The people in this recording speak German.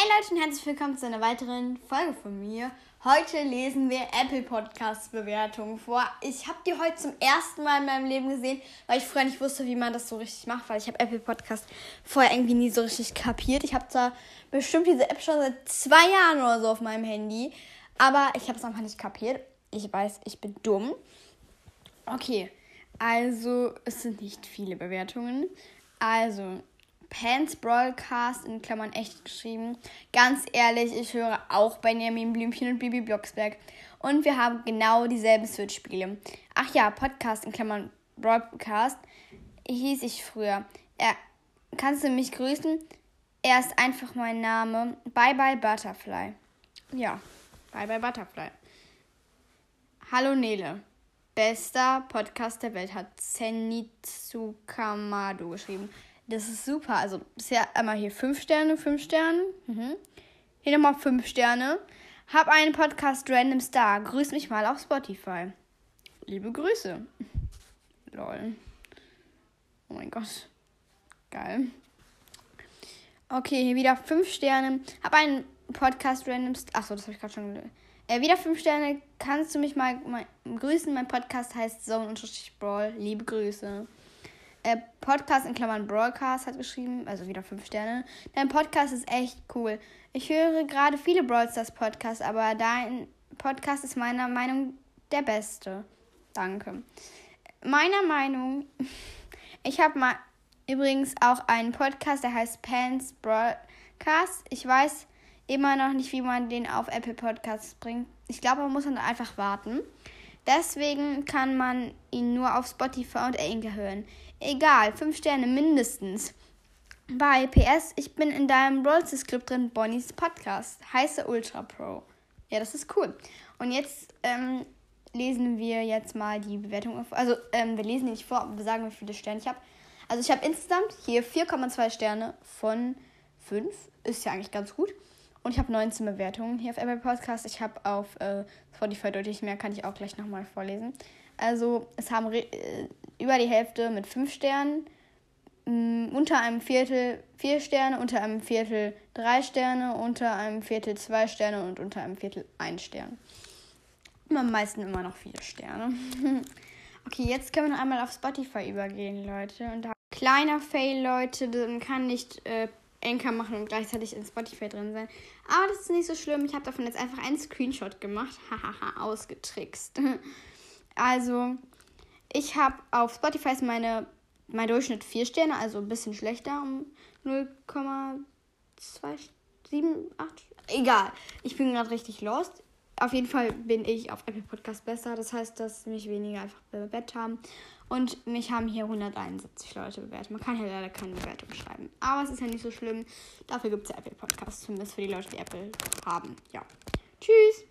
Hey Leute und herzlich willkommen zu einer weiteren Folge von mir. Heute lesen wir Apple Podcast Bewertungen vor. Ich habe die heute zum ersten Mal in meinem Leben gesehen, weil ich früher nicht wusste, wie man das so richtig macht, weil ich habe Apple Podcast vorher irgendwie nie so richtig kapiert. Ich habe zwar bestimmt diese App schon seit zwei Jahren oder so auf meinem Handy, aber ich habe es einfach nicht kapiert. Ich weiß, ich bin dumm. Okay, also es sind nicht viele Bewertungen. Also Pants Broadcast in Klammern echt geschrieben. Ganz ehrlich, ich höre auch Benjamin Blümchen und Bibi Blocksberg. Und wir haben genau dieselben Switch-Spiele. Ach ja, Podcast in Klammern Broadcast hieß ich früher. Er, kannst du mich grüßen? Er ist einfach mein Name. Bye bye Butterfly. Ja, bye bye Butterfly. Hallo Nele. Bester Podcast der Welt hat Zenitsu Kamado geschrieben. Das ist super. Also bisher einmal hier 5 Sterne, 5 Sterne. Mhm. Hier nochmal 5 Sterne. Hab einen Podcast Random Star. Grüß mich mal auf Spotify. Liebe Grüße. Lol. Oh mein Gott. Geil. Okay, hier wieder 5 Sterne. Hab einen Podcast Random Star. Achso, das habe ich gerade schon äh, wieder 5 Sterne. Kannst du mich mal, mal grüßen? Mein Podcast heißt Zone-Brawl. Liebe Grüße. Äh, Podcast in Klammern Broadcast hat geschrieben, also wieder 5 Sterne. Dein Podcast ist echt cool. Ich höre gerade viele Brawl Stars Podcasts, aber dein Podcast ist meiner Meinung der beste. Danke. Meiner Meinung, ich habe mal übrigens auch einen Podcast, der heißt Pants Broadcast. Ich weiß immer noch nicht, wie man den auf Apple Podcasts bringt. Ich glaube, man muss dann einfach warten. Deswegen kann man ihn nur auf Spotify und Anchor hören. Egal, 5 Sterne mindestens. Bei PS, ich bin in deinem Rollsters Club drin, Bonnies Podcast. Heiße Ultra Pro. Ja, das ist cool. Und jetzt ähm, lesen wir jetzt mal die Bewertung. Also, ähm, wir lesen nicht vor, aber wir sagen, wie viele Sterne ich habe. Also, ich habe insgesamt hier 4,2 Sterne von 5. Ist ja eigentlich ganz gut. Und ich habe 19 Bewertungen hier auf Apple Podcast. Ich habe auf äh, Spotify deutlich mehr, kann ich auch gleich nochmal vorlesen. Also es haben äh, über die Hälfte mit 5 Sternen, mh, unter einem Viertel 4 Sterne, unter einem Viertel 3 Sterne, unter einem Viertel 2 Sterne und unter einem Viertel 1 Stern. Am meisten immer noch 4 Sterne. okay, jetzt können wir noch einmal auf Spotify übergehen, Leute. Und da kleiner Fail, Leute, dann kann nicht äh, Anchor machen und gleichzeitig in Spotify drin sein. Aber das ist nicht so schlimm. Ich habe davon jetzt einfach einen Screenshot gemacht. Hahaha, ausgetrickst. also, ich habe auf Spotify meine, mein Durchschnitt 4 Sterne, also ein bisschen schlechter um 0,278. Egal, ich bin gerade richtig lost. Auf jeden Fall bin ich auf Apple Podcast besser. Das heißt, dass mich weniger einfach bewertet haben. Und mich haben hier 171 Leute bewertet. Man kann hier leider keine Bewertung schreiben. Aber es ist ja nicht so schlimm. Dafür gibt es ja Apple Podcasts, zumindest für die Leute, die Apple haben. Ja. Tschüss.